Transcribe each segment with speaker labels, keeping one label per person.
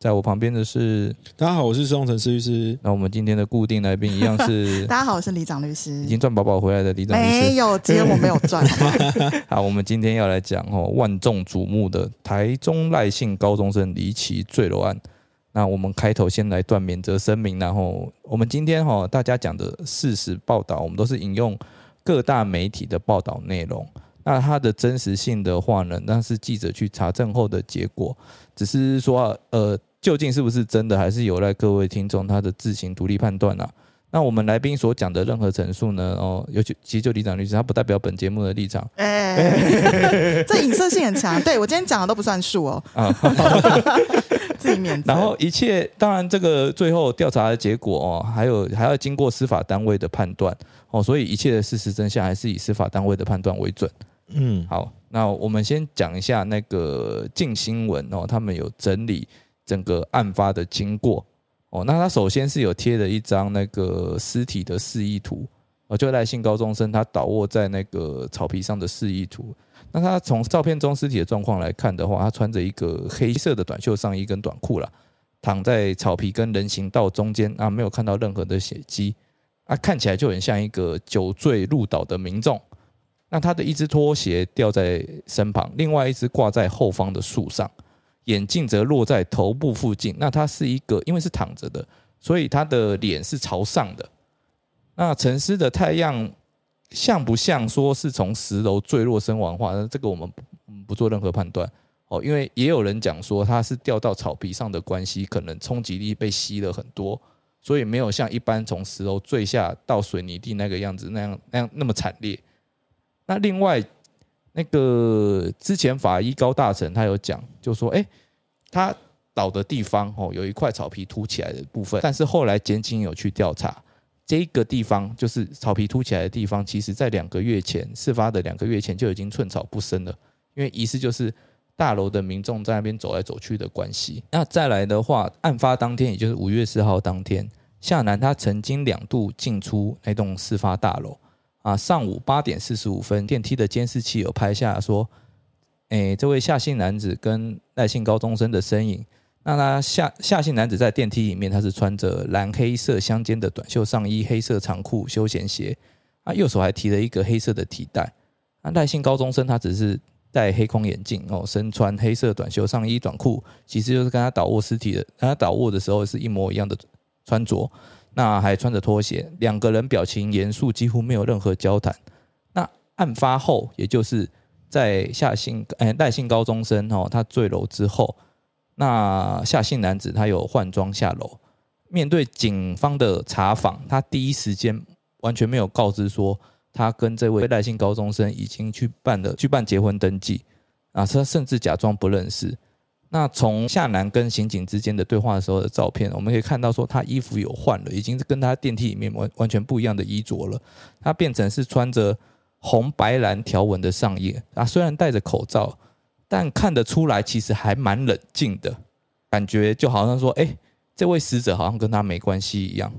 Speaker 1: 在我旁边的是，
Speaker 2: 大家好，我是施宏成律师。
Speaker 1: 那我们今天的固定来宾一样是，
Speaker 3: 大家好，我是李长律师。
Speaker 1: 已经赚饱饱回来的李长律师，
Speaker 3: 没有，今天我没有赚。
Speaker 1: 好，我们今天要来讲哦，万众瞩目的台中赖姓高中生离奇坠楼案。那我们开头先来段免责声明，然后我们今天哈大家讲的事实报道，我们都是引用各大媒体的报道内容。那它的真实性的话呢，那是记者去查证后的结果，只是说呃。究竟是不是真的，还是有赖各位听众他的自行独立判断啊？那我们来宾所讲的任何陈述呢？哦，尤其其实就李长律师，他不代表本节目的立场。
Speaker 3: 哎，这隐射性很强。对我今天讲的都不算数哦。啊，自己免。
Speaker 1: 然后一切，当然这个最后调查的结果哦，还有还要经过司法单位的判断哦，所以一切的事实真相还是以司法单位的判断为准。嗯，好，那我们先讲一下那个近新闻哦，他们有整理。整个案发的经过哦，那他首先是有贴了一张那个尸体的示意图哦，就赖姓高中生他倒卧在那个草皮上的示意图。那他从照片中尸体的状况来看的话，他穿着一个黑色的短袖上衣跟短裤啦，躺在草皮跟人行道中间啊，没有看到任何的血迹啊，看起来就很像一个酒醉入岛的民众。那他的一只拖鞋掉在身旁，另外一只挂在后方的树上。眼镜则落在头部附近，那他是一个，因为是躺着的，所以他的脸是朝上的。那沉思的太阳像不像说是从十楼坠落身亡话？那这个我们不做任何判断哦，因为也有人讲说他是掉到草皮上的关系，可能冲击力被吸了很多，所以没有像一般从十楼坠下到水泥地那个样子那样那样那么惨烈。那另外。那个之前法医高大成他有讲，就说，哎，他倒的地方哦，有一块草皮凸起来的部分，但是后来检警有去调查，这个地方就是草皮凸起来的地方，其实在两个月前事发的两个月前就已经寸草不生了，因为疑似就是大楼的民众在那边走来走去的关系。那再来的话，案发当天，也就是五月四号当天，夏楠他曾经两度进出那栋事发大楼。啊，上午八点四十五分，电梯的监视器有拍下说，诶，这位夏姓男子跟赖姓高中生的身影。那他夏夏姓男子在电梯里面，他是穿着蓝黑色相间的短袖上衣、黑色长裤、休闲鞋，啊，右手还提了一个黑色的提袋。那赖姓高中生他只是戴黑框眼镜哦，身穿黑色短袖上衣、短裤，其实就是跟他倒卧尸体的，跟他倒卧的时候是一模一样的穿着。那还穿着拖鞋，两个人表情严肃，几乎没有任何交谈。那案发后，也就是在夏姓哎赖姓高中生哦，他坠楼之后，那夏姓男子他有换装下楼，面对警方的查访，他第一时间完全没有告知说他跟这位赖姓高中生已经去办了去办结婚登记啊，他甚至假装不认识。那从夏楠跟刑警之间的对话的时候的照片，我们可以看到说他衣服有换了，已经是跟他电梯里面完完全不一样的衣着了。他变成是穿着红白蓝条纹的上衣啊，虽然戴着口罩，但看得出来其实还蛮冷静的，感觉就好像说，哎，这位死者好像跟他没关系一样。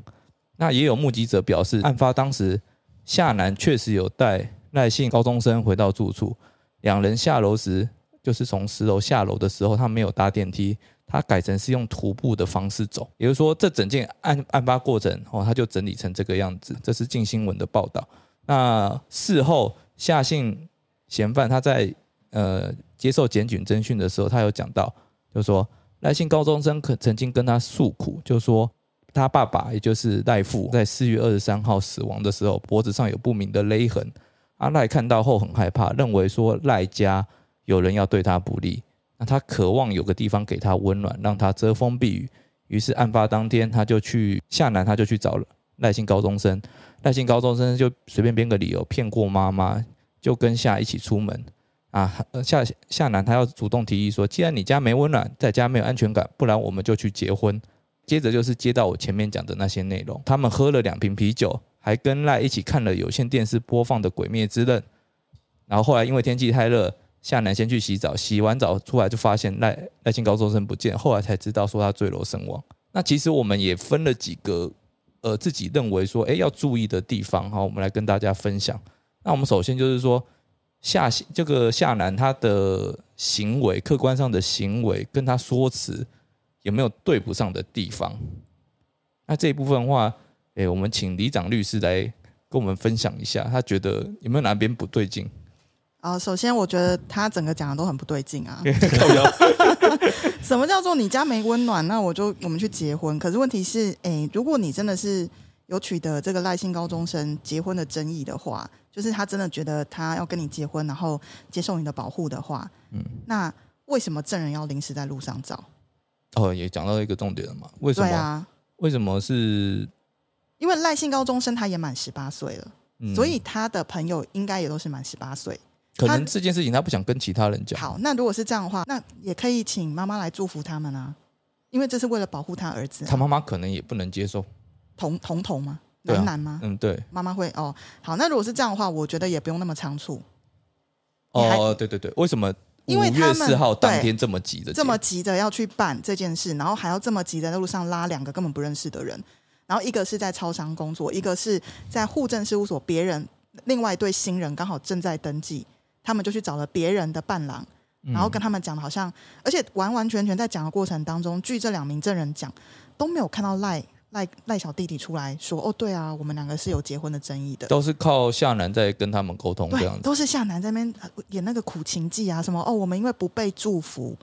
Speaker 1: 那也有目击者表示，案发当时夏楠确实有带赖姓高中生回到住处，两人下楼时。就是从十楼下楼的时候，他没有搭电梯，他改成是用徒步的方式走。也就是说，这整件案案发过程哦，他就整理成这个样子。这是近新闻的报道。那事后夏姓嫌犯他在呃接受检举侦讯的时候，他有讲到，就说赖姓高中生可曾经跟他诉苦，就说他爸爸也就是赖父在四月二十三号死亡的时候，脖子上有不明的勒痕。阿赖看到后很害怕，认为说赖家。有人要对他不利，那他渴望有个地方给他温暖，让他遮风避雨。于是案发当天，他就去夏南，他就去找了赖姓高中生。赖姓高中生就随便编个理由骗过妈妈，就跟夏一起出门。啊，夏夏南他要主动提议说，既然你家没温暖，在家没有安全感，不然我们就去结婚。接着就是接到我前面讲的那些内容，他们喝了两瓶啤酒，还跟赖一起看了有线电视播放的《鬼灭之刃》，然后后来因为天气太热，夏楠先去洗澡，洗完澡出来就发现赖赖清高中生不见，后来才知道说他坠楼身亡。那其实我们也分了几个呃自己认为说哎要注意的地方哈，我们来跟大家分享。那我们首先就是说夏这个夏楠他的行为，客观上的行为跟他说辞有没有对不上的地方？那这一部分的话。哎，我们请李长律师来跟我们分享一下，他觉得有没有哪边不对劲？
Speaker 3: 啊，首先我觉得他整个讲的都很不对劲啊。什么叫做你家没温暖？那我就我们去结婚。可是问题是，哎，如果你真的是有取得这个赖姓高中生结婚的争议的话，就是他真的觉得他要跟你结婚，然后接受你的保护的话，嗯，那为什么证人要临时在路上找？
Speaker 1: 哦，也讲到一个重点了嘛？为什么？为什么是？
Speaker 3: 因为赖姓高中生他也满十八岁了，所以他的朋友应该也都是满十八岁。
Speaker 1: 可能这件事情他不想跟其他人讲。
Speaker 3: 好，那如果是这样的话，那也可以请妈妈来祝福他们啊，因为这是为了保护他儿子。
Speaker 1: 他妈妈可能也不能接受
Speaker 3: 同同同吗？男男吗？
Speaker 1: 嗯，对。
Speaker 3: 妈妈会哦。好，那如果是这样的话，我觉得也不用那么仓促。
Speaker 1: 哦，对对对，为什么？
Speaker 3: 因为
Speaker 1: 月四号当天这么急的，
Speaker 3: 这么急着要去办这件事，然后还要这么急的在路上拉两个根本不认识的人。然后一个是在超商工作，一个是在户政事务所，别人另外一对新人刚好正在登记，他们就去找了别人的伴郎，然后跟他们讲的好像，而且完完全全在讲的过程当中，据这两名证人讲，都没有看到赖赖赖小弟弟出来说，哦，对啊，我们两个是有结婚的争议的，
Speaker 1: 都是靠夏楠在跟他们沟通这样子，
Speaker 3: 都是夏楠在那边演那个苦情记啊，什么哦，我们因为不被祝福，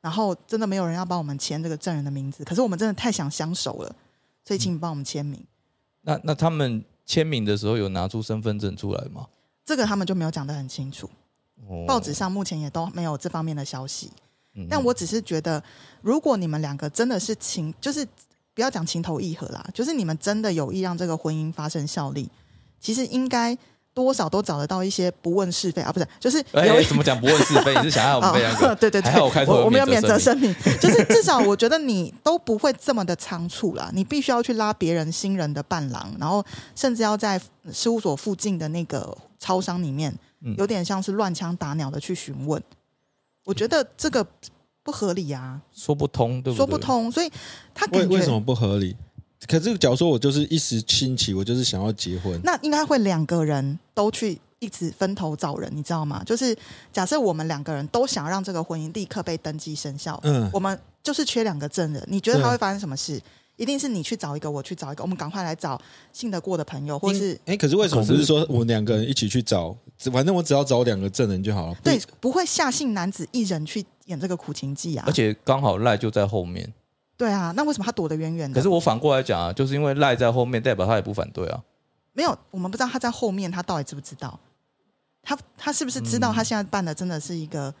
Speaker 3: 然后真的没有人要帮我们签这个证人的名字，可是我们真的太想相守了。所以，请你帮我们签名。
Speaker 1: 那那他们签名的时候有拿出身份证出来吗？
Speaker 3: 这个他们就没有讲得很清楚。报纸上目前也都没有这方面的消息。但我只是觉得，如果你们两个真的是情，就是不要讲情投意合啦，就是你们真的有意让这个婚姻发生效力，其实应该。多少都找得到一些不问是非啊，不是，就是
Speaker 1: 有怎么讲不问是非？你是想要我们这样子？
Speaker 3: 对对对，我我没有免责声明，就是至少我觉得你都不会这么的仓促啦。你必须要去拉别人新人的伴郎，然后甚至要在事务所附近的那个超商里面，有点像是乱枪打鸟的去询问。我觉得这个不合理啊，
Speaker 1: 说不通，对不对？
Speaker 3: 说不通，所以他
Speaker 2: 为为什么不合理？可是，假如说我就是一时兴起，我就是想要结婚，
Speaker 3: 那应该会两个人都去一直分头找人，你知道吗？就是假设我们两个人都想让这个婚姻立刻被登记生效，嗯，我们就是缺两个证人，你觉得他会发生什么事？一定是你去找一个，我去找一个，我们赶快来找信得过的朋友，或是
Speaker 2: 哎，可是为什么不是说我们两个人一起去找？反正我只要找两个证人就好了。
Speaker 3: 对，不会下信男子一人去演这个苦情记啊！
Speaker 1: 而且刚好赖就在后面。
Speaker 3: 对啊，那为什么他躲得远远的？
Speaker 1: 可是我反过来讲啊，就是因为赖在后面，代表他也不反对啊。
Speaker 3: 没有，我们不知道他在后面，他到底知不知道？他他是不是知道他现在办的真的是一个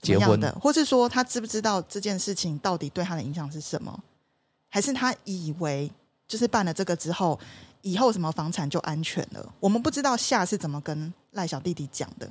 Speaker 1: 结婚
Speaker 3: 的，或是说他知不知道这件事情到底对他的影响是什么？还是他以为就是办了这个之后，以后什么房产就安全了？我们不知道夏是怎么跟赖小弟弟讲的。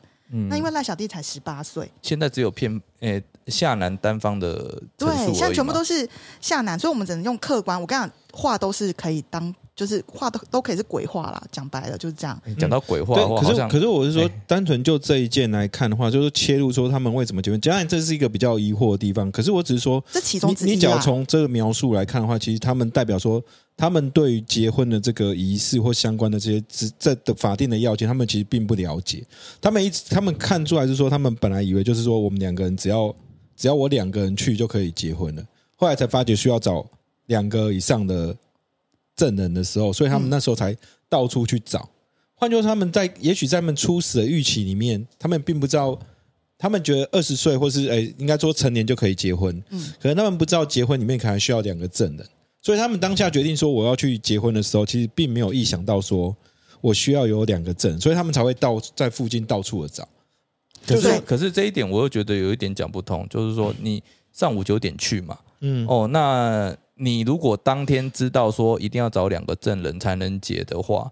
Speaker 3: 那因为赖小弟才十八岁，
Speaker 1: 现在只有偏诶夏南单方的
Speaker 3: 对，现在全部都是夏南，所以我们只能用客观。我跟你讲，话都是可以当。就是话都都可以是鬼话啦，讲白了就是这样。
Speaker 1: 讲到鬼话，
Speaker 2: 可是可是我是说，单纯就这一件来看的话，就是切入说他们为什么结婚，当然这是一个比较疑惑的地方。可是我只是说，
Speaker 3: 这其中
Speaker 2: 你只要从这个描述来看的话，其实他们代表说，他们对于结婚的这个仪式或相关的这些这的法定的要件，他们其实并不了解。他们一直他们看出来是说，他们本来以为就是说，我们两个人只要只要我两个人去就可以结婚了，后来才发觉需要找两个以上的。证人的时候，所以他们那时候才到处去找。换句话说，他们在也许在他们初始的预期里面，他们并不知道，他们觉得二十岁或是诶，应该说成年就可以结婚。嗯，可能他们不知道结婚里面可能需要两个证人，所以他们当下决定说我要去结婚的时候，其实并没有意想到说我需要有两个证，所以他们才会到在附近到处的找。
Speaker 1: 可是，可是这一点我又觉得有一点讲不通，就是说你上午九点去嘛，嗯，哦，那。你如果当天知道说一定要找两个证人才能结的话，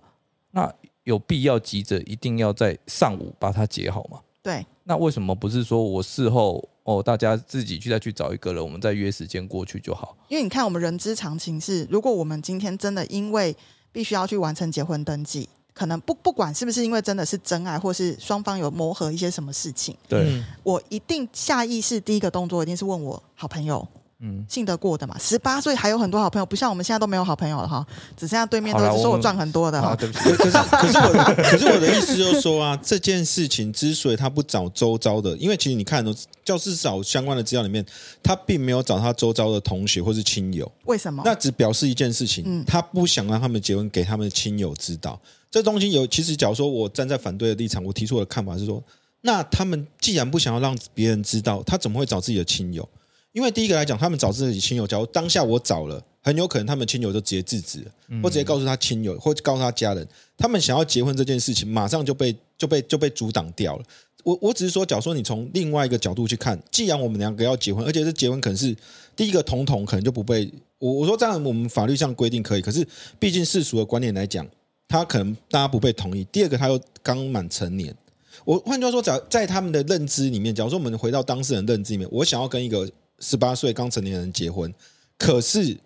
Speaker 1: 那有必要急着一定要在上午把它结好吗？
Speaker 3: 对。
Speaker 1: 那为什么不是说我事后哦，大家自己去再去找一个人，我们再约时间过去就好？
Speaker 3: 因为你看，我们人之常情是，如果我们今天真的因为必须要去完成结婚登记。可能不不管是不是因为真的是真爱，或是双方有磨合一些什么事情，
Speaker 1: 对
Speaker 3: 我一定下意识第一个动作一定是问我好朋友。嗯，信得过的嘛？十八岁还有很多好朋友，不像我们现在都没有好朋友了哈，只剩下对面都是说我赚很多的哈。
Speaker 2: 对不起，可是可是我的可是我的意思就是说啊，这件事情之所以他不找周遭的，因为其实你看，教师找相关的资料里面，他并没有找他周遭的同学或是亲友。
Speaker 3: 为什么？
Speaker 2: 那只表示一件事情，他不想让他们结婚给他们的亲友知道。这东西有，其实假如说我站在反对的立场，我提出我的看法是说，那他们既然不想要让别人知道，他怎么会找自己的亲友？因为第一个来讲，他们找自己亲友，假如当下我找了，很有可能他们亲友就直接制止了，或直接告诉他亲友，或告诉他家人，他们想要结婚这件事情，马上就被就被就被阻挡掉了。我我只是说，假如说你从另外一个角度去看，既然我们两个要结婚，而且是结婚，可能是第一个统统可能就不被我我说这样，我们法律上规定可以，可是毕竟世俗的观念来讲，他可能大家不被同意。第二个，他又刚满成年，我换句话说，在在他们的认知里面，假如说我们回到当事人认知里面，我想要跟一个。十八岁刚成年人结婚，可是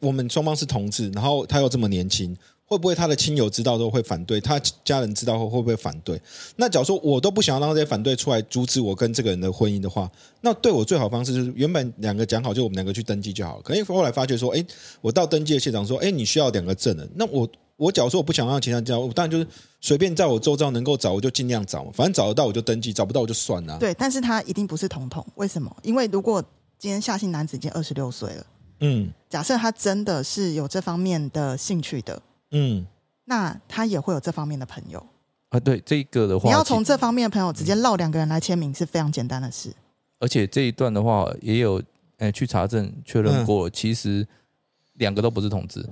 Speaker 2: 我们双方是同志，然后他又这么年轻，会不会他的亲友知道都会反对？他家人知道后会不会反对？那假如说我都不想要让这些反对出来阻止我跟这个人的婚姻的话，那对我最好方式就是原本两个讲好，就我们两个去登记就好了。可是后来发觉说，哎，我到登记的现场说，哎，你需要两个证人。那我我假如说我不想让其他人知道，我当然就是随便在我周遭能够找，我就尽量找，反正找得到我就登记，找不到我就算了。
Speaker 3: 对，但是他一定不是童童，为什么？因为如果今天夏姓男子已经二十六岁了，嗯，假设他真的是有这方面的兴趣的，嗯，那他也会有这方面的朋友
Speaker 1: 啊。对这个的话，
Speaker 3: 你要从这方面的朋友直接绕两个人来签名是非常简单的事。
Speaker 1: 而且这一段的话，也有诶去查证确认过，其实两个都不是同志。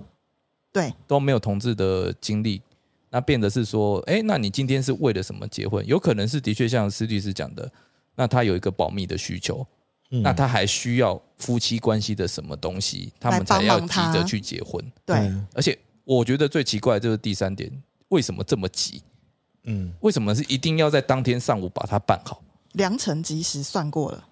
Speaker 3: 对，
Speaker 1: 都没有同志的经历，那变得是说，哎，那你今天是为了什么结婚？有可能是的确像施律师讲的，那他有一个保密的需求，那他还需要夫妻关系的什么东西，他们才要急着去结婚。
Speaker 3: 对，
Speaker 1: 而且我觉得最奇怪就是第三点，为什么这么急？嗯，为什么是一定要在当天上午把它办好？
Speaker 3: 良辰吉时算过了，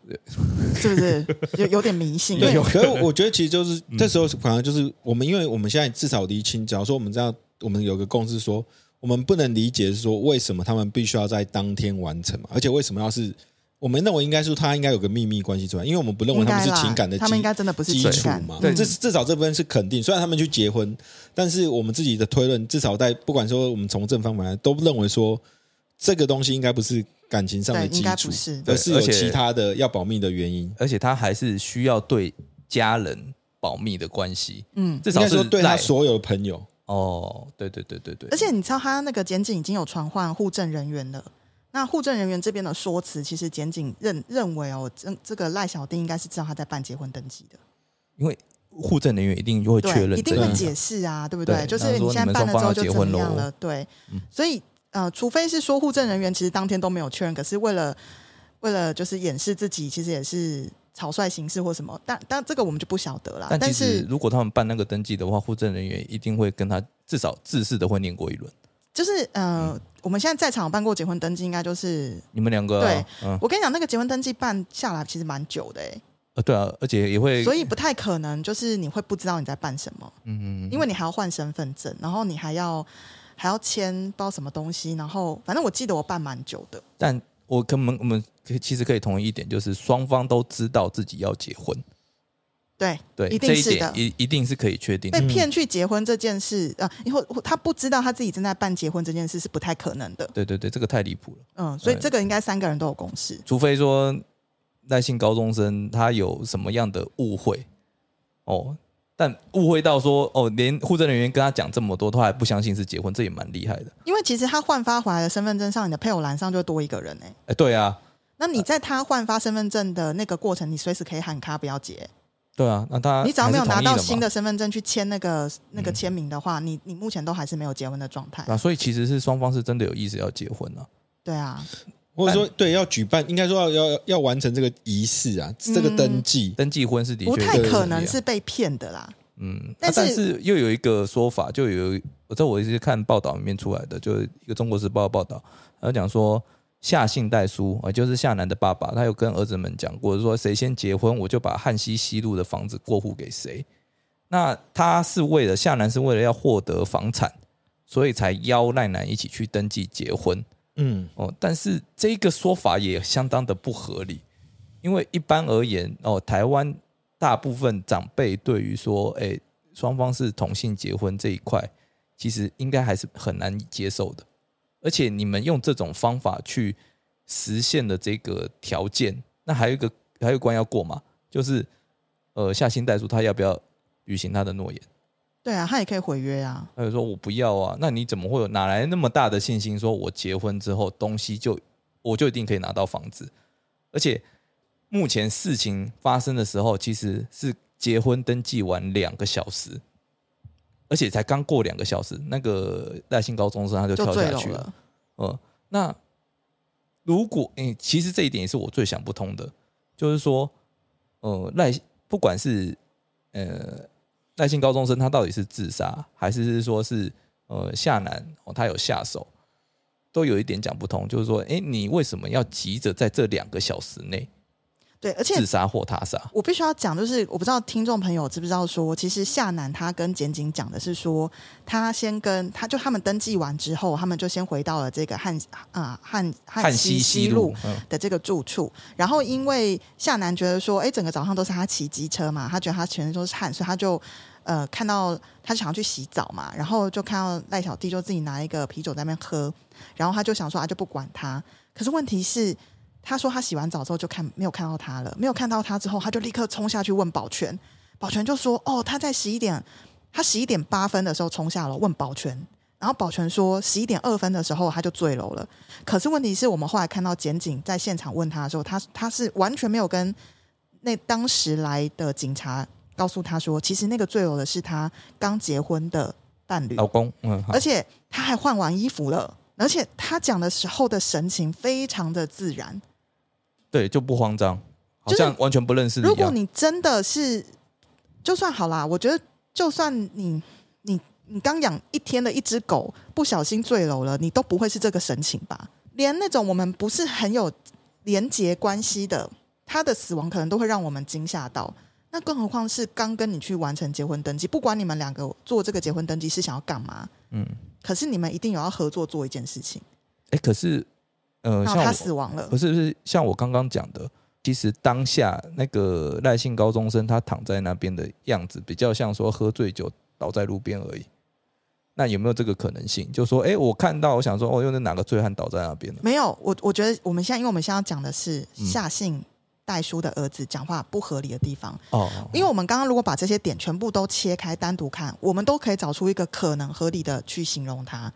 Speaker 3: 是不是有有点迷信？
Speaker 2: 对，可是我觉得其实就是这时候，反而就是我们，因为我们现在至少厘清，假如说我们这样，我们有个共识，说我们不能理解是说为什么他们必须要在当天完成嘛？而且为什么要是我们认为应该是他应该有个秘密关系出来？因为我们不认为他们是情感的，
Speaker 3: 他们应该真的不是
Speaker 2: 基础嘛？对，至至少这部分是肯定。虽然他们去结婚，但是我们自己的推论，至少在不管说我们从正方面都认为说这个东西应该不是。感情上的基础，而是有其他的要保密的原因，
Speaker 1: 而且他还是需要对家人保密的关系。嗯，至少
Speaker 2: 是对他所有的朋友。
Speaker 1: 哦，对对对对对。
Speaker 3: 而且你知道，他那个检警已经有传唤护证人员了。那护证人员这边的说辞，其实检警认认为哦，这这个赖小丁应该是知道他在办结婚登记的，
Speaker 1: 因为护证人员一定就会确认，
Speaker 3: 一定会解释啊，对不对？就是你现在办了之后就怎么样了？对，所以。呃，除非是说护证人员其实当天都没有确认，可是为了为了就是掩饰自己，其实也是草率行事或什么，但但这个我们就不晓得了。
Speaker 1: 但
Speaker 3: 是
Speaker 1: 如果他们办那个登记的话，护证人员一定会跟他至少自式的会念过一轮。
Speaker 3: 就是呃，我们现在在场办过结婚登记，应该就是
Speaker 1: 你们两个。
Speaker 3: 对，我跟你讲，那个结婚登记办下来其实蛮久的哎。
Speaker 1: 呃，对啊，而且也会，
Speaker 3: 所以不太可能就是你会不知道你在办什么。嗯嗯，因为你还要换身份证，然后你还要。还要签不知道什么东西，然后反正我记得我办蛮久的。
Speaker 1: 但我跟我们我们其实可以同意一点，就是双方都知道自己要结婚。
Speaker 3: 对
Speaker 1: 对，
Speaker 3: 一定是的，
Speaker 1: 一一定是可以确定。
Speaker 3: 被骗去结婚这件事啊，以后他不知道他自己正在办结婚这件事是不太可能的。
Speaker 1: 对对对，这个太离谱了。
Speaker 3: 嗯，所以这个应该三个人都有共识，
Speaker 1: 除非说耐性高中生他有什么样的误会哦。但误会到说哦，连护证人员跟他讲这么多，他还不相信是结婚，这也蛮厉害的。
Speaker 3: 因为其实他换发回来的身份证上，你的配偶栏上就多一个人哎。
Speaker 1: 哎，对啊。
Speaker 3: 那你在他换发身份证的那个过程，你随时可以喊卡不要结。
Speaker 1: 对啊，那他
Speaker 3: 你只要没有拿到新的身份证去签那个那个签名的话，你你目前都还是没有结婚的状态。
Speaker 1: 啊，所以其实是双方是真的有意思要结婚了。
Speaker 3: 对啊。
Speaker 2: 或者说，对，要举办，应该说要要要完成这个仪式啊，这个登记
Speaker 1: 登记婚是的确
Speaker 3: 不太可能是被骗的啦。
Speaker 1: 嗯，但是又有一个说法，就有我在我一直看报道里面出来的，就一个中国时报报道，他讲说夏姓代书啊，就是夏楠的爸爸，他有跟儿子们讲过，说谁先结婚，我就把汉西西路的房子过户给谁。那他是为了夏楠是为了要获得房产，所以才邀赖楠一起去登记结婚。嗯，哦，但是这个说法也相当的不合理，因为一般而言，哦，台湾大部分长辈对于说，哎，双方是同性结婚这一块，其实应该还是很难接受的。而且你们用这种方法去实现的这个条件，那还有一个还有一关要过嘛？就是呃，夏新代书他要不要履行他的诺言？
Speaker 3: 对啊，他也可以毁约啊。
Speaker 1: 他就说我不要啊，那你怎么会有哪来那么大的信心，说我结婚之后东西就我就一定可以拿到房子？而且目前事情发生的时候，其实是结婚登记完两个小时，而且才刚过两个小时，那个赖姓高中生他就跳下去了。呃，那如果诶，其实这一点也是我最想不通的，就是说，呃，赖不管是呃。耐性高中生他到底是自杀，还是说是呃下男哦他有下手，都有一点讲不通。就是说，哎，你为什么要急着在这两个小时内？
Speaker 3: 对，而且
Speaker 1: 自杀或他杀，
Speaker 3: 我必须要讲，就是我不知道听众朋友知不知道，说其实夏楠他跟简景讲的是说，他先跟他就他们登记完之后，他们就先回到了这个汉啊汉
Speaker 1: 汉西西路
Speaker 3: 的这个住处，然后因为夏楠觉得说，哎，整个早上都是他骑机车嘛，他觉得他全身都是汗，所以他就。呃，看到他想要去洗澡嘛，然后就看到赖小弟就自己拿一个啤酒在那边喝，然后他就想说啊，就不管他。可是问题是，他说他洗完澡之后就看没有看到他了，没有看到他之后，他就立刻冲下去问保全，保全就说哦，他在十一点，他十一点八分的时候冲下楼问保全，然后保全说十一点二分的时候他就坠楼了。可是问题是我们后来看到检警在现场问他的时候，他他是完全没有跟那当时来的警察。告诉他说，其实那个坠楼的是他刚结婚的伴侣。
Speaker 1: 老公，嗯，
Speaker 3: 而且他还换完衣服了，而且他讲的时候的神情非常的自然，
Speaker 1: 对，就不慌张，好像完全不认识。
Speaker 3: 如果你真的是，就算好啦，我觉得就算你你你刚养一天的一只狗不小心坠楼了，你都不会是这个神情吧？连那种我们不是很有连结关系的，他的死亡可能都会让我们惊吓到。那更何况是刚跟你去完成结婚登记，不管你们两个做这个结婚登记是想要干嘛，嗯，可是你们一定有要合作做一件事情。
Speaker 1: 哎，可是，呃，像
Speaker 3: 他死亡了，
Speaker 1: 不是不是像我刚刚讲的，其实当下那个赖姓高中生他躺在那边的样子，比较像说喝醉酒倒在路边而已。那有没有这个可能性？就说，哎，我看到，我想说，哦，又是哪个醉汉倒在那边了？
Speaker 3: 没有，我我觉得我们现在，因为我们现在讲的是夏姓。代书的儿子讲话不合理的地方哦，因为我们刚刚如果把这些点全部都切开单独看，我们都可以找出一个可能合理的去形容他。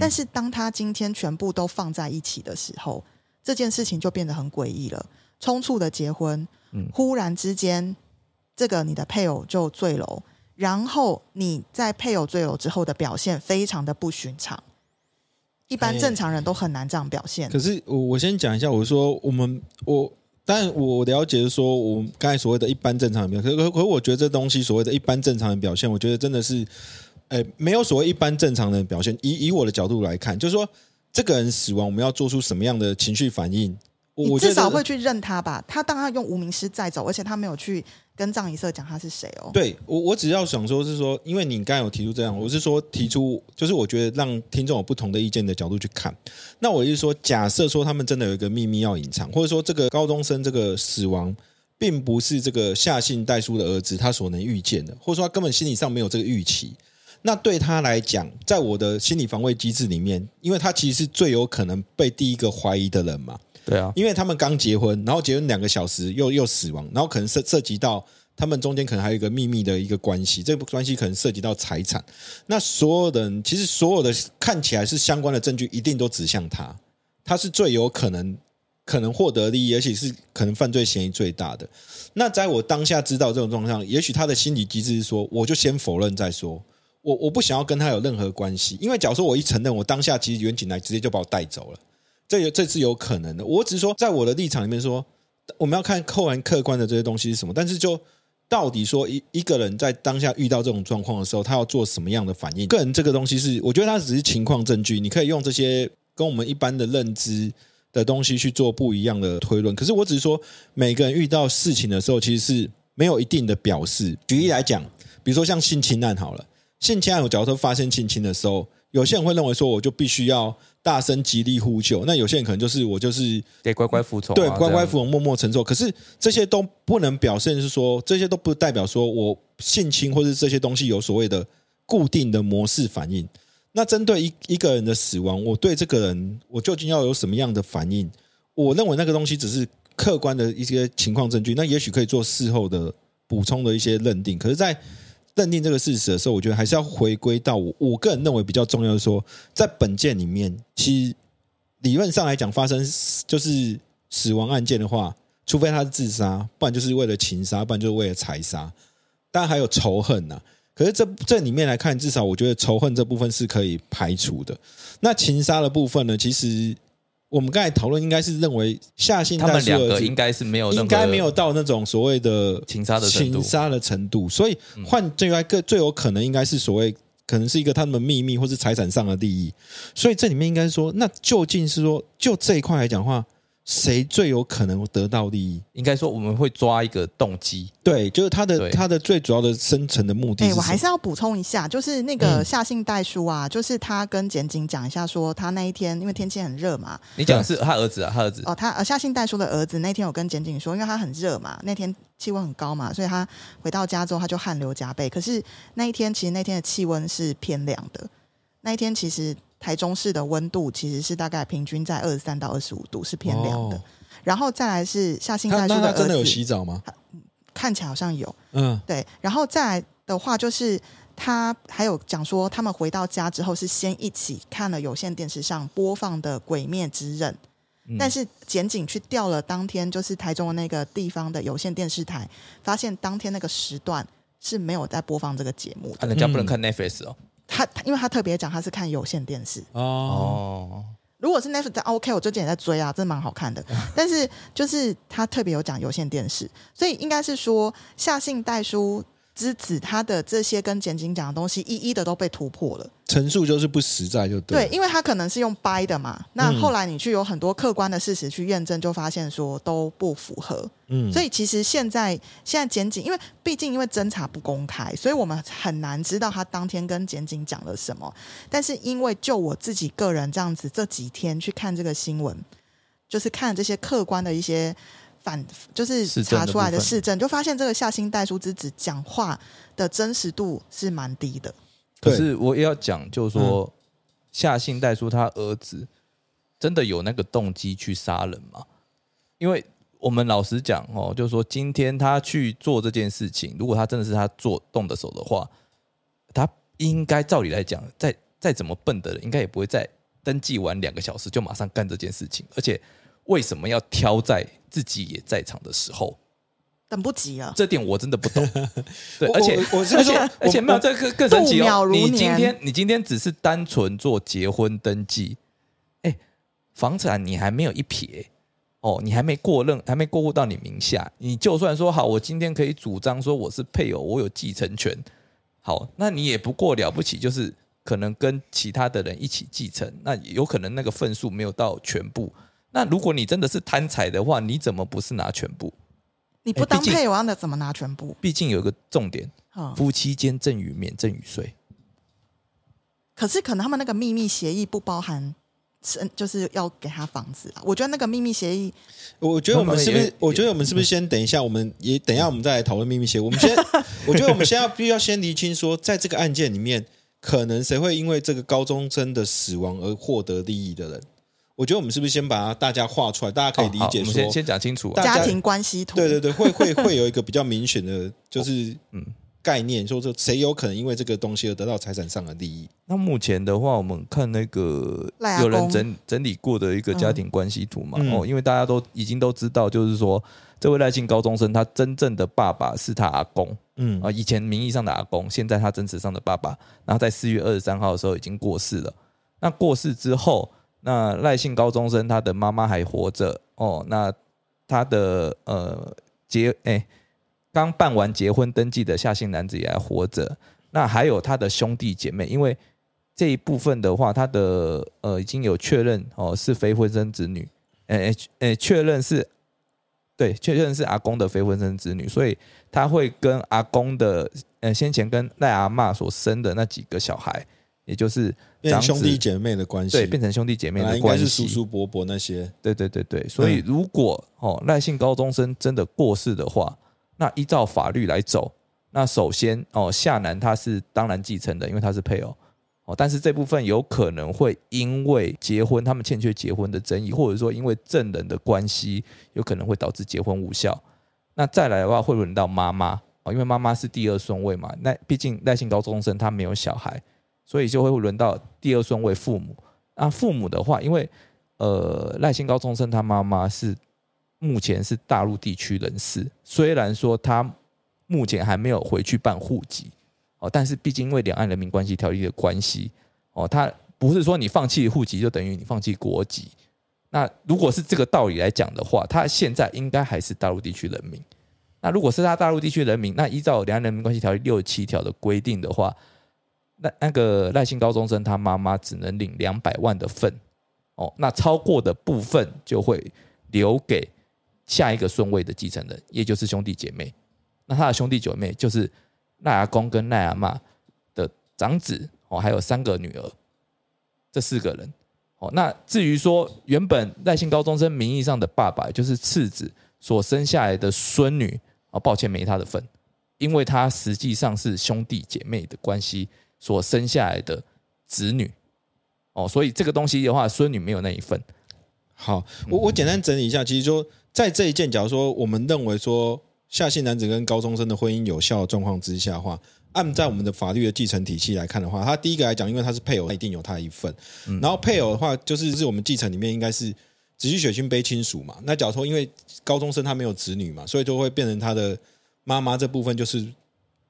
Speaker 3: 但是当他今天全部都放在一起的时候，这件事情就变得很诡异了。匆促的结婚，忽然之间，这个你的配偶就坠楼，然后你在配偶坠楼之后的表现非常的不寻常，一般正常人都很难这样表现。
Speaker 2: 可是我我先讲一下，我说我们我。但我了解说，我刚才所谓的一般正常的表现，可可可，我觉得这东西所谓的一般正常的表现，我觉得真的是，哎，没有所谓一般正常的表现。以以我的角度来看，就是说，这个人死亡，我们要做出什么样的情绪反应？
Speaker 3: 你至少会去认他吧？他当然用无名尸载走，而且他没有去跟藏一社讲他是谁哦。
Speaker 2: 对我，我只要想说是说，因为你刚才有提出这样，我是说提出，就是我觉得让听众有不同的意见的角度去看。那我是说，假设说他们真的有一个秘密要隐藏，或者说这个高中生这个死亡，并不是这个夏姓代书的儿子他所能预见的，或者说他根本心理上没有这个预期。那对他来讲，在我的心理防卫机制里面，因为他其实是最有可能被第一个怀疑的人嘛。
Speaker 1: 对啊，
Speaker 2: 因为他们刚结婚，然后结婚两个小时又又死亡，然后可能涉涉及到他们中间可能还有一个秘密的一个关系，这个关系可能涉及到财产。那所有的人其实所有的看起来是相关的证据，一定都指向他，他是最有可能可能获得利益，而且是可能犯罪嫌疑最大的。那在我当下知道这种状况，也许他的心理机制是说，我就先否认再说，我我不想要跟他有任何关系，因为假如说我一承认，我当下其实远景来直接就把我带走了。这这是有可能的，我只是说，在我的立场里面说，我们要看客观客观的这些东西是什么。但是，就到底说一一个人在当下遇到这种状况的时候，他要做什么样的反应？个人这个东西是，我觉得它只是情况证据，你可以用这些跟我们一般的认知的东西去做不一样的推论。可是，我只是说，每个人遇到事情的时候，其实是没有一定的表示。举例来讲。比如说像性侵案好了，性侵案我假如说发生性侵的时候，有些人会认为说我就必须要大声极力呼救，那有些人可能就是我就是
Speaker 1: 得乖乖服从，
Speaker 2: 对，乖乖服从，默默承受。可是这些都不能表现是说，这些都不代表说我性侵或者这些东西有所谓的固定的模式反应。那针对一一个人的死亡，我对这个人我究竟要有什么样的反应？我认为那个东西只是客观的一些情况证据，那也许可以做事后的补充的一些认定。可是，在认定这个事实的时候，我觉得还是要回归到我我个人认为比较重要的说，在本件里面，其实理论上来讲，发生就是死亡案件的话，除非他是自杀，不然就是为了情杀，不然就是为了财杀，当然还有仇恨呐。可是这这里面来看，至少我觉得仇恨这部分是可以排除的。那情杀的部分呢？其实我们刚才讨论应该是认为夏信
Speaker 1: 他们两个应该是没有，
Speaker 2: 应该没有到那种所谓的
Speaker 1: 情杀的
Speaker 2: 情杀的程度。所以换最外个最有可能应该是所谓可能是一个他们秘密或是财产上的利益。所以这里面应该说，那究竟是说就这一块来讲话。谁最有可能得到利益？
Speaker 1: 应该说我们会抓一个动机，
Speaker 2: 对，就是他的他的最主要的生存的目的。哎，
Speaker 3: 我还是要补充一下，就是那个夏信代书啊，就是他跟简景讲一下，说他那一天因为天气很热嘛。
Speaker 1: 你讲的是他儿子啊，他儿子
Speaker 3: 哦，他呃夏信代书的儿子那天有跟简景说，因为他很热嘛，那天气温很高嘛，所以他回到家之后他就汗流浃背。可是那一天其实那天的气温是偏凉的，那一天其实。台中市的温度其实是大概平均在二十三到二十五度，是偏凉的。然后再来是夏信代书的
Speaker 2: 真的有洗澡吗？
Speaker 3: 看起来好像有，嗯，对。然后再来的话，就是他还有讲说，他们回到家之后是先一起看了有线电视上播放的《鬼灭之刃》，但是检警去调了当天就是台中的那个地方的有线电视台，发现当天那个时段是没有在播放这个节目，
Speaker 1: 人家不能看 Netflix 哦。
Speaker 3: 他因为他特别讲他是看有线电视哦，如果是 Netflix OK，我最近也在追啊，真的蛮好看的。但是就是他特别有讲有线电视，所以应该是说夏信代书。之子他的这些跟简景讲的东西，一一的都被突破了。
Speaker 2: 陈述就是不实在，就
Speaker 3: 对。对，因为他可能是用掰的嘛。那后来你去有很多客观的事实去验证，就发现说都不符合。嗯。所以其实现在现在检警，因为毕竟因为侦查不公开，所以我们很难知道他当天跟检警讲了什么。但是因为就我自己个人这样子这几天去看这个新闻，就是看这些客观的一些。反就是查出来的市政，就发现这个夏新代书之子讲话的真实度是蛮低的。
Speaker 1: 可是我也要讲，就是说夏新代书他儿子真的有那个动机去杀人吗？因为我们老实讲哦，就是说今天他去做这件事情，如果他真的是他做动的手的话，他应该照理来讲，再再怎么笨的人，应该也不会在登记完两个小时就马上干这件事情，而且。为什么要挑在自己也在场的时候？
Speaker 3: 等不及了，
Speaker 1: 这点我真的不懂。对，而且我而且而且没有这个更神奇哦。你今天你今天只是单纯做结婚登记，哎，房产你还没有一撇哦，你还没过任，还没过户到你名下。你就算说好，我今天可以主张说我是配偶，我有继承权。好，那你也不过了不起，就是可能跟其他的人一起继承，那有可能那个份数没有到全部。那如果你真的是贪财的话，你怎么不是拿全部？
Speaker 3: 你不当配偶，那怎么拿全部？
Speaker 1: 毕竟有一个重点，夫妻间赠与免赠与税。
Speaker 3: 可是可能他们那个秘密协议不包含，是就是要给他房子啊。我觉得那个秘密协议，
Speaker 2: 我觉得我们是不是？我觉得我们是不是先等一下？我们也等一下，我们再来讨论秘密协议。我们先，我觉得我们先要必须要先厘清说，在这个案件里面，可能谁会因为这个高中生的死亡而获得利益的人？我觉得我们是不是先把大家画出来，大家可以理解。
Speaker 1: 说，先先讲清楚
Speaker 3: 家庭关系图。
Speaker 2: 对对对，会会会有一个比较明显的，就是嗯概念，说说谁有可能因为这个东西而得到财产上的利益。
Speaker 1: 那目前的话，我们看那个有人整整理过的一个家庭关系图嘛？哦，因为大家都已经都知道，就是说这位赖姓高中生，他真正的爸爸是他阿公，嗯啊，以前名义上的阿公，现在他真实上的爸爸，然后在四月二十三号的时候已经过世了。那过世之后。那赖姓高中生他的妈妈还活着哦，那他的呃结哎刚办完结婚登记的夏姓男子也还活着，那还有他的兄弟姐妹，因为这一部分的话，他的呃已经有确认哦是非婚生子女，诶诶确认是对，确认是阿公的非婚生子女，所以他会跟阿公的呃先前跟赖阿妈所生的那几个小孩，也就是
Speaker 2: 变兄弟姐妹的关系，
Speaker 1: 对，变成兄弟姐妹的关系，
Speaker 2: 是叔叔伯伯那些。
Speaker 1: 对对对对，所以如果哦赖姓高中生真的过世的话，那依照法律来走，那首先哦夏楠他是当然继承的，因为他是配偶。哦，但是这部分有可能会因为结婚，他们欠缺结婚的争议，或者说因为证人的关系，有可能会导致结婚无效。那再来的话，会轮到妈妈哦，因为妈妈是第二顺位嘛。那毕竟赖姓高中生他没有小孩，所以就会轮到第二顺位父母。那父母的话，因为呃赖姓高中生他妈妈是目前是大陆地区人士，虽然说他目前还没有回去办户籍。哦，但是毕竟因为两岸人民关系条例的关系，哦，他不是说你放弃户籍就等于你放弃国籍。那如果是这个道理来讲的话，他现在应该还是大陆地区人民。那如果是他大陆地区人民，那依照两岸人民关系条例六十七条的规定的话，那那个赖姓高中生他妈妈只能领两百万的份。哦，那超过的部分就会留给下一个顺位的继承人，也就是兄弟姐妹。那他的兄弟姐妹就是。赖阿公跟赖阿妈的长子哦，还有三个女儿，这四个人哦。那至于说原本赖姓高中生名义上的爸爸，就是次子所生下来的孙女哦，抱歉没他的份，因为他实际上是兄弟姐妹的关系所生下来的子女哦，所以这个东西的话，孙女没有那一份。
Speaker 2: 好，我我简单整理一下，其实说在这一件，假如说我们认为说。下姓男子跟高中生的婚姻有效的状况之下的话，按在我们的法律的继承体系来看的话，他第一个来讲，因为他是配偶，他一定有他一份。然后配偶的话，就是是我们继承里面应该是直系血亲卑亲属嘛。那假如说因为高中生他没有子女嘛，所以就会变成他的妈妈这部分，就是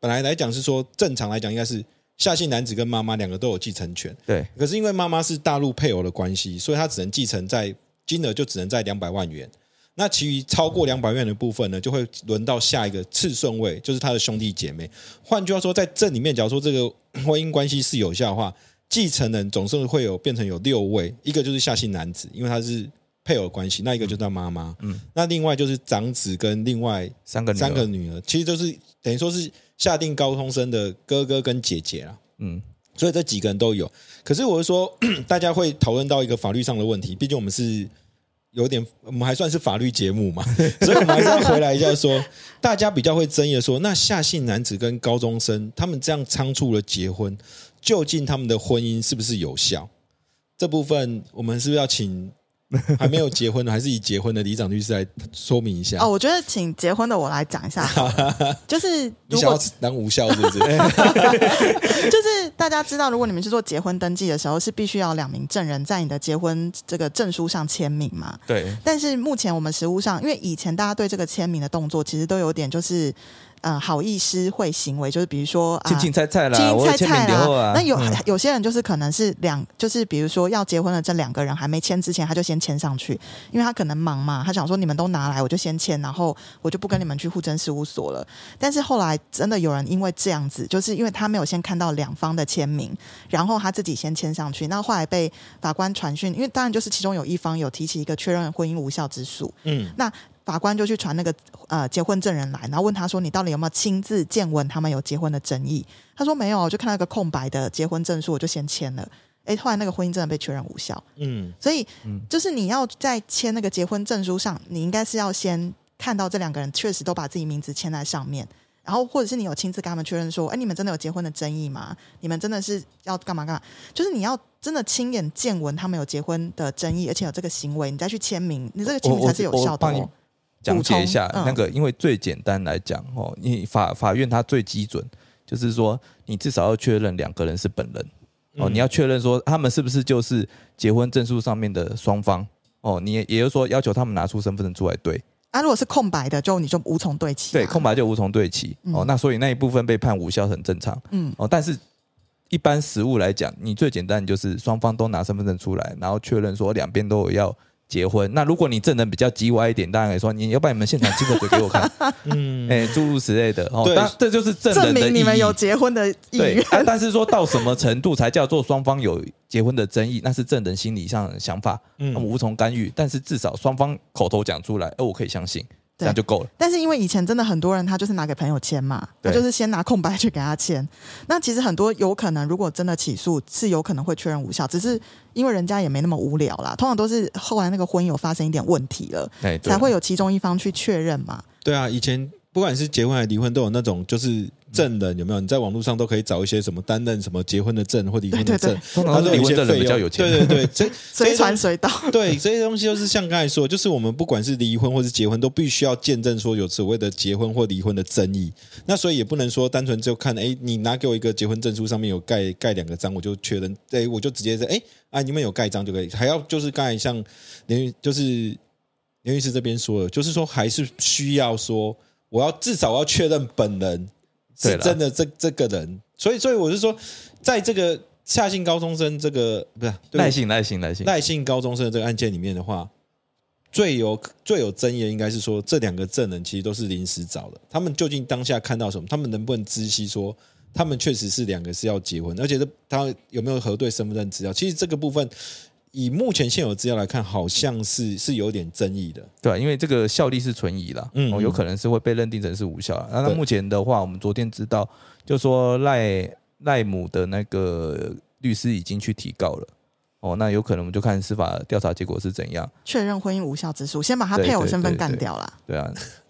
Speaker 2: 本来来讲是说正常来讲应该是夏姓男子跟妈妈两个都有继承权。
Speaker 1: 对。
Speaker 2: 可是因为妈妈是大陆配偶的关系，所以他只能继承在金额就只能在两百万元。那其余超过两百元的部分呢，就会轮到下一个次顺位，就是他的兄弟姐妹。换句话说，在这里面，假如说这个 婚姻关系是有效的话，继承人总是会有变成有六位，一个就是夏姓男子，因为他是配偶关系；那一个就是他妈妈，嗯，那另外就是长子跟另外
Speaker 1: 三个
Speaker 2: 三个女儿，其实就是等于说是下定高中生的哥哥跟姐姐啊，嗯，所以这几个人都有。可是我是说，大家会讨论到一个法律上的问题，毕竟我们是。有点，我们还算是法律节目嘛，所以我们还是要回来一下说，大家比较会争议的说，那下姓男子跟高中生他们这样仓促的结婚，究竟他们的婚姻是不是有效？这部分我们是不是要请？还没有结婚的，还是以结婚的李长律师来说明一下。
Speaker 3: 哦，我觉得请结婚的我来讲一下，就是
Speaker 2: 你想要当无效是不是？
Speaker 3: 就是大家知道，如果你们去做结婚登记的时候，是必须要两名证人在你的结婚这个证书上签名嘛？
Speaker 1: 对。
Speaker 3: 但是目前我们实务上，因为以前大家对这个签名的动作，其实都有点就是。呃，好意思会行为就是比如说
Speaker 1: 啊，亲亲菜菜啦，
Speaker 3: 亲
Speaker 1: 亲菜菜啦。
Speaker 3: 那有有些人就是可能是两，就是比如说要结婚的这两个人还没签之前，他就先签上去，因为他可能忙嘛，他想说你们都拿来，我就先签，然后我就不跟你们去户政事务所了。但是后来真的有人因为这样子，就是因为他没有先看到两方的签名，然后他自己先签上去，那后来被法官传讯，因为当然就是其中有一方有提起一个确认婚姻无效之诉，嗯，那。法官就去传那个呃结婚证人来，然后问他说：“你到底有没有亲自见闻他们有结婚的争议？”他说：“没有，我就看到一个空白的结婚证书，我就先签了。”哎，后来那个婚姻真的被确认无效。嗯，所以就是你要在签那个结婚证书上，你应该是要先看到这两个人确实都把自己名字签在上面，然后或者是你有亲自跟他们确认说：“哎，你们真的有结婚的争议吗？你们真的是要干嘛干嘛？”就是你要真的亲眼见闻他们有结婚的争议，而且有这个行为，你再去签名，你这个签名才是有效的。哦。
Speaker 1: 讲解一下那个，因为最简单来讲哦，你法法院它最基准就是说，你至少要确认两个人是本人哦，你要确认说他们是不是就是结婚证书上面的双方哦，你也就是说要求他们拿出身份证出来对。
Speaker 3: 啊，如果是空白的，就你就无从对齐。
Speaker 1: 对，空白就无从对齐哦，那所以那一部分被判无效很正常。嗯哦，但是一般实物来讲，你最简单就是双方都拿身份证出来，然后确认说两边都有要。结婚，那如果你证人比较叽歪一点，当然可以说你要把你们现场亲个嘴给我看，嗯，哎，诸如此类的哦，那这就是证人的
Speaker 3: 你们有结婚的意愿。
Speaker 1: 但是说到什么程度才叫做双方有结婚的争议，那是证人心理上的想法，嗯，无从干预。但是至少双方口头讲出来，哎，我可以相信，这样就够了。
Speaker 3: 但是因为以前真的很多人，他就是拿给朋友签嘛，他就是先拿空白去给他签。那其实很多有可能，如果真的起诉，是有可能会确认无效。只是因为人家也没那么无聊啦，通常都是后来那个婚姻有发生一点问题了，才会有其中一方去确认嘛。
Speaker 2: 对啊，以前不管是结婚还是离婚，都有那种就是。证人有没有？你在网络上都可以找一些什么担任什么结婚的证或离婚的证，
Speaker 1: 他都有一些费用。
Speaker 2: 对对对，这
Speaker 3: 随传随到。
Speaker 2: 对这些东西，就是像刚才说，就是我们不管是离婚或是结婚，都必须要见证说有所谓的结婚或离婚的争议。那所以也不能说单纯就看，哎，你拿给我一个结婚证书，上面有盖盖两个章，我就确认，哎，我就直接在，哎啊，你们有盖章就可以。还要就是刚才像连就是连律师这边说的，就是说还是需要说，我要至少要确认本人。是真的，这这个人，所以所以我是说，在这个夏姓高中生这个不是
Speaker 1: 赖姓赖姓赖姓
Speaker 2: 赖姓高中生的这个案件里面的话，最有最有争议的应该是说，这两个证人其实都是临时找的，他们究竟当下看到什么？他们能不能知悉说，他们确实是两个是要结婚，而且这他有没有核对身份证资料？其实这个部分。以目前现有资料来看，好像是是有点争议的，
Speaker 1: 对因为这个效力是存疑啦，嗯，有可能是会被认定成是无效。那目前的话，我们昨天知道，就说赖赖母的那个律师已经去提告了。哦，那有可能我们就看司法调查结果是怎样，
Speaker 3: 确认婚姻无效之诉，先把他配偶身份干掉了。
Speaker 1: 对啊，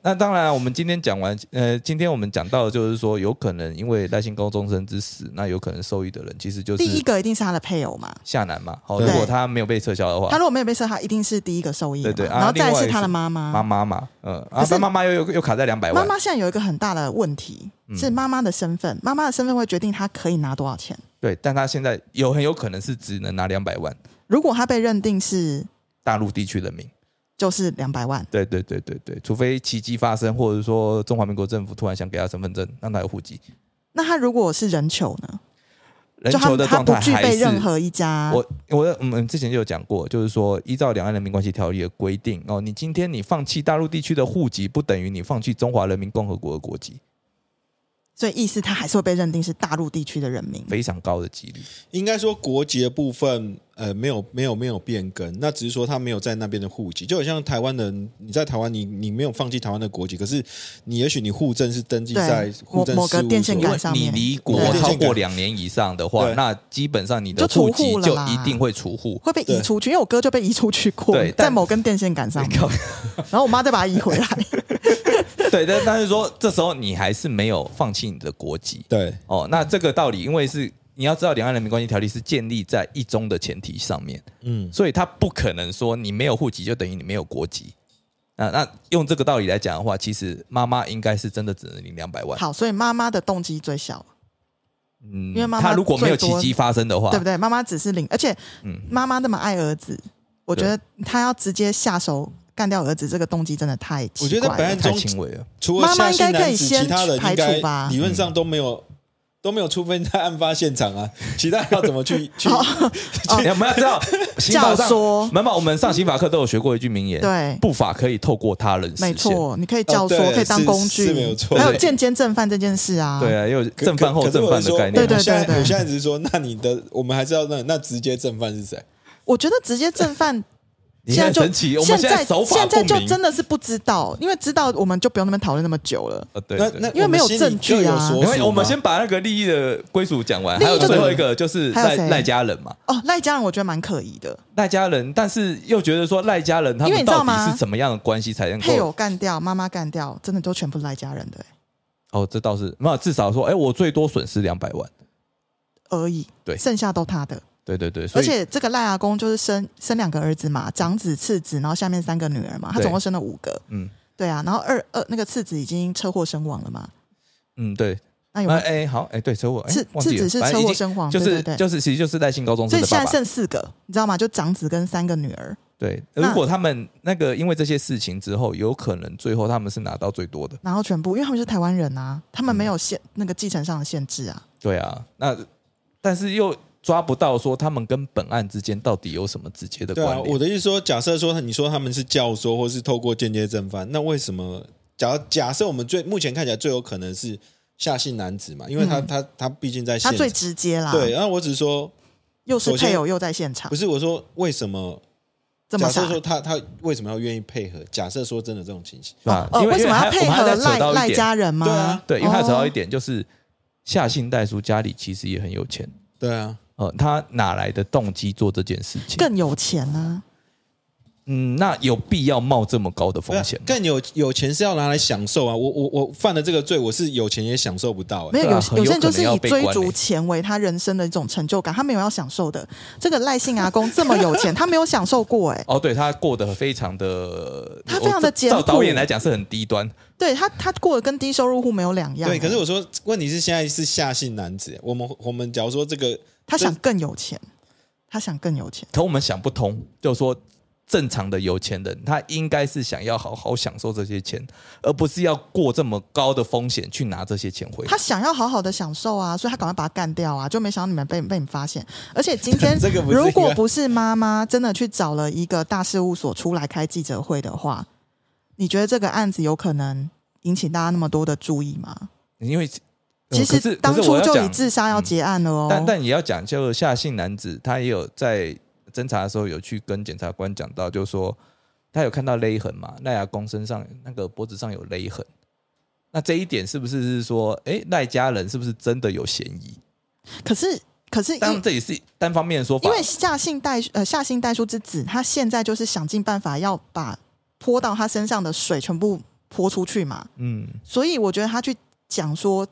Speaker 1: 那当然，我们今天讲完，呃，今天我们讲到的就是说，有可能因为赖姓高中生之死，那有可能受益的人其实就是
Speaker 3: 第一个一定是他的配偶嘛，
Speaker 1: 夏楠嘛。好，如果他没有被撤销的话，
Speaker 3: 他如果没有被撤销，一定是第一个受益。
Speaker 1: 对对，
Speaker 3: 然后再是他的妈妈，
Speaker 1: 妈妈嘛，嗯，可是妈妈又又又卡在两百万。
Speaker 3: 妈妈现在有一个很大的问题，是妈妈的身份，妈妈的身份会决定她可以拿多少钱。
Speaker 1: 对，但他现在有很有可能是只能拿两百万。
Speaker 3: 如果他被认定是
Speaker 1: 大陆地区人民，
Speaker 3: 就是两百万。
Speaker 1: 对对对对对，除非奇迹发生，或者说中华民国政府突然想给他身份证，让他有户籍。
Speaker 3: 那他如果是人球呢？
Speaker 1: 人球的状态
Speaker 3: 具备任何一家。
Speaker 1: 我我我们之前就有讲过，就是说依照两岸人民关系条例的规定哦，你今天你放弃大陆地区的户籍，不等于你放弃中华人民共和国的国籍。
Speaker 3: 所以意思，他还是会被认定是大陆地区的人民，
Speaker 1: 非常高的几率。
Speaker 2: 应该说国籍的部分，呃，没有没有没有变更，那只是说他没有在那边的户籍，就好像台湾人，你在台湾，你你没有放弃台湾的国籍，可是你也许你户政是登记在户政事务
Speaker 3: 所，
Speaker 1: 你离国超过两年以上的话，那基本上你的户籍就一定会除户，
Speaker 3: 会被移出去。因为我哥就被移出去过，在某根电线杆上，然后我妈再把他移回来。
Speaker 1: 对，但但是说，这时候你还是没有放弃你的国籍。
Speaker 2: 对，
Speaker 1: 哦，那这个道理，因为是你要知道，两岸人民关系条例是建立在一中的前提上面，嗯，所以他不可能说你没有户籍就等于你没有国籍。那那用这个道理来讲的话，其实妈妈应该是真的只能领两百万。
Speaker 3: 好，所以妈妈的动机最小。嗯，因为妈
Speaker 1: 妈如果没有奇迹发生的话，
Speaker 3: 对不对？妈妈只是领，而且妈妈那么爱儿子，我觉得她要直接下手。干掉儿子这个动机真的太
Speaker 2: 我觉得本案
Speaker 1: 太轻微了。
Speaker 2: 除了
Speaker 3: 妈应该可以先
Speaker 2: 其他的
Speaker 3: 排除吧？
Speaker 2: 理论上都没有都没有出分在案发现场啊，其他要怎么去去？
Speaker 1: 我们要知道，
Speaker 3: 教说，
Speaker 1: 没有，我们上刑法课都有学过一句名言：
Speaker 3: 对，
Speaker 1: 不法可以透过他人，
Speaker 3: 没错，你可以教说，可以当工具，
Speaker 2: 没有错。
Speaker 3: 还有间接正犯这件事啊，
Speaker 1: 对啊，也有正犯后正犯的概念。对
Speaker 3: 对对
Speaker 2: 对，我现在只是说，那你的我们还是要那那直接正犯是谁？
Speaker 3: 我觉得直接正犯。
Speaker 1: 现在就现在
Speaker 3: 现在就真的是不知道，因为知道我们就不用那边讨论那么久了。
Speaker 1: 呃，对，
Speaker 2: 那那
Speaker 3: 因为没有证据啊。
Speaker 1: 因为我们先把那个利益的归属讲完，还有最后一个就是赖赖家人嘛。
Speaker 3: 哦，赖家人我觉得蛮可疑的。
Speaker 1: 赖家人，但是又觉得说赖家人他们到底是怎么样的关系才能
Speaker 3: 配偶干掉，妈妈干掉，真的都全部赖家人的。
Speaker 1: 哦，这倒是，那至少说，哎，我最多损失两百万
Speaker 3: 而已，
Speaker 1: 对，
Speaker 3: 剩下都他的。
Speaker 1: 对对对，
Speaker 3: 而且这个赖阿公就是生生两个儿子嘛，长子、次子，然后下面三个女儿嘛，他总共生了五个。嗯，对啊，然后二二那个次子已经车祸身亡了嘛。
Speaker 1: 嗯，对。
Speaker 3: 那有
Speaker 1: 哎好哎对车祸，
Speaker 3: 次次子是车祸身亡，
Speaker 1: 就是就是其实就是赖姓高中生
Speaker 3: 所以现在剩四个，你知道吗？就长子跟三个女儿。
Speaker 1: 对，如果他们那个因为这些事情之后，有可能最后他们是拿到最多的，
Speaker 3: 然后全部，因为他们是台湾人啊，他们没有限那个继承上的限制啊。
Speaker 1: 对啊，那但是又。抓不到说他们跟本案之间到底有什么直接的关联？
Speaker 2: 我的意思说，假设说你说他们是教唆或是透过间接正犯，那为什么假假设我们最目前看起来最有可能是夏姓男子嘛？因为他他他毕竟在
Speaker 3: 他最直接啦。
Speaker 2: 对，然后我只是说
Speaker 3: 又是配偶又在现场，
Speaker 2: 不是我说为什么
Speaker 3: 这么
Speaker 2: 假设说他他为什么要愿意配合？假设说真的这种情形，
Speaker 1: 是吧？
Speaker 3: 哦，为什么要配合赖赖家人吗？
Speaker 2: 对啊，
Speaker 1: 对，因为他扯到一点，就是夏姓代叔家里其实也很有钱。
Speaker 2: 对啊，
Speaker 1: 呃，他哪来的动机做这件事情？
Speaker 3: 更有钱呢？
Speaker 1: 嗯，那有必要冒这么高的风险？
Speaker 2: 更有有钱是要拿来享受啊！我我我犯了这个罪，我是有钱也享受不到。
Speaker 3: 没有有有些人就是以追逐钱为他人生的一种成就感，他没有要享受的。这个赖姓阿公这么有钱，他没有享受过哎。
Speaker 1: 哦，对他过得非常的，
Speaker 3: 他非常的简朴。
Speaker 1: 导演来讲是很低端，
Speaker 3: 对他他过得跟低收入户没有两样。
Speaker 2: 对，可是我说问题是现在是下姓男子，我们我们假如说这个
Speaker 3: 他想更有钱，他想更有钱，
Speaker 1: 可我们想不通，就是说。正常的有钱人，他应该是想要好好享受这些钱，而不是要过这么高的风险去拿这些钱回来。
Speaker 3: 他想要好好的享受啊，所以他赶快把他干掉啊，就没想到你们被被你发现。而且今天 如果不是妈妈真的去找了一个大事务所出来开记者会的话，你觉得这个案子有可能引起大家那么多的注意吗？
Speaker 1: 因为
Speaker 3: 其实当初就以自杀要结案了哦。
Speaker 1: 但但也要讲，就夏姓男子他也有在。侦查的时候有去跟检察官讲到，就是说他有看到勒痕嘛，赖亚公身上那个脖子上有勒痕，那这一点是不是是说，哎，赖家人是不是真的有嫌疑？
Speaker 3: 可是，可是，
Speaker 1: 当这也是单方面的说法，
Speaker 3: 因为夏姓代呃夏姓代书之子，他现在就是想尽办法要把泼到他身上的水全部泼出去嘛，嗯，所以我觉得他去讲说，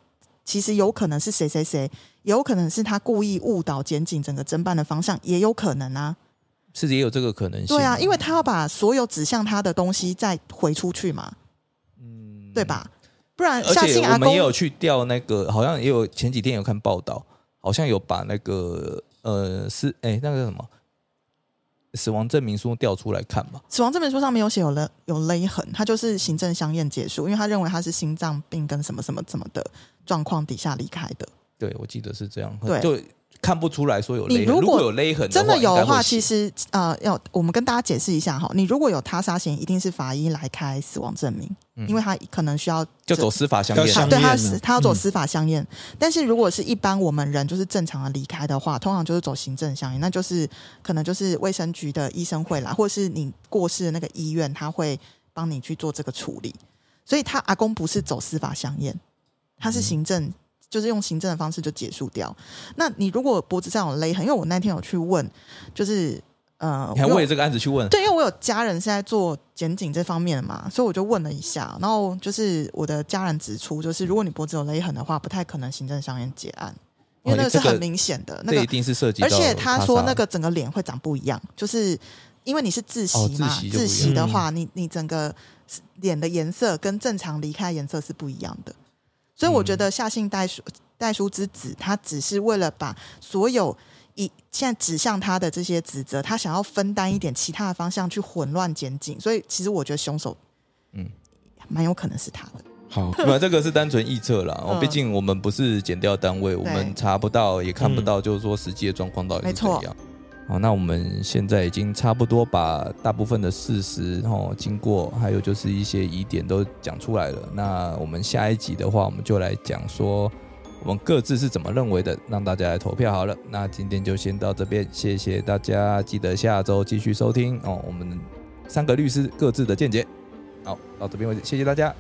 Speaker 3: 其实有可能是谁谁谁。有可能是他故意误导检警整个侦办的方向，也有可能啊，
Speaker 1: 是也有这个可能性。
Speaker 3: 对啊，因为他要把所有指向他的东西再回出去嘛，嗯，对吧？不然，
Speaker 1: 而且我们也有去调那个，好像也有前几天有看报道，好像有把那个呃是哎那个什么死亡证明书调出来看嘛。
Speaker 3: 死亡证明书上面有写有勒有勒痕，他就是行政相验结束，因为他认为他是心脏病跟什么什么什么的状况底下离开的。
Speaker 1: 对，我记得是这样。对，就看不出来说有勒
Speaker 3: 痕。如果
Speaker 1: 有勒痕，
Speaker 3: 真的有
Speaker 1: 的
Speaker 3: 话，其实呃，要我们跟大家解释一下哈。你如果有他杀嫌疑，一定是法医来开死亡证明，因为他可能需要
Speaker 1: 就走司法相验。
Speaker 3: 对，他是他要走司法相验。但是如果是一般我们人就是正常的离开的话，通常就是走行政相验，那就是可能就是卫生局的医生会来，或者是你过世的那个医院，他会帮你去做这个处理。所以他阿公不是走司法相验，他是行政。就是用行政的方式就结束掉。那你如果脖子上有勒痕，因为我那天有去问，就是呃，
Speaker 1: 你还为这个案子去问？
Speaker 3: 对，因为我有家人是在做检警这方面的嘛，所以我就问了一下。然后就是我的家人指出，就是如果你脖子有勒痕的话，不太可能行政上面结案，因为那个是很明显的，那个
Speaker 1: 一定是涉及。
Speaker 3: 而且他说那个整个脸会长不一样，就是因为你是自习嘛，自习的话，你你整个脸的颜色跟正常离开颜色是不一样的。所以我觉得夏姓代书代书之子，他只是为了把所有以现在指向他的这些指责，他想要分担一点其他的方向去混乱检警。所以其实我觉得凶手，嗯，蛮有可能是他的。
Speaker 1: 好，那这个是单纯臆测啦。哦，毕竟我们不是检调单位，我们查不到也看不到，就是说实际的状况到底是怎样。好，那我们现在已经差不多把大部分的事实、哦经过，还有就是一些疑点都讲出来了。那我们下一集的话，我们就来讲说我们各自是怎么认为的，让大家来投票好了。那今天就先到这边，谢谢大家，记得下周继续收听哦。我们三个律师各自的见解。好，到这边为止，谢谢大家。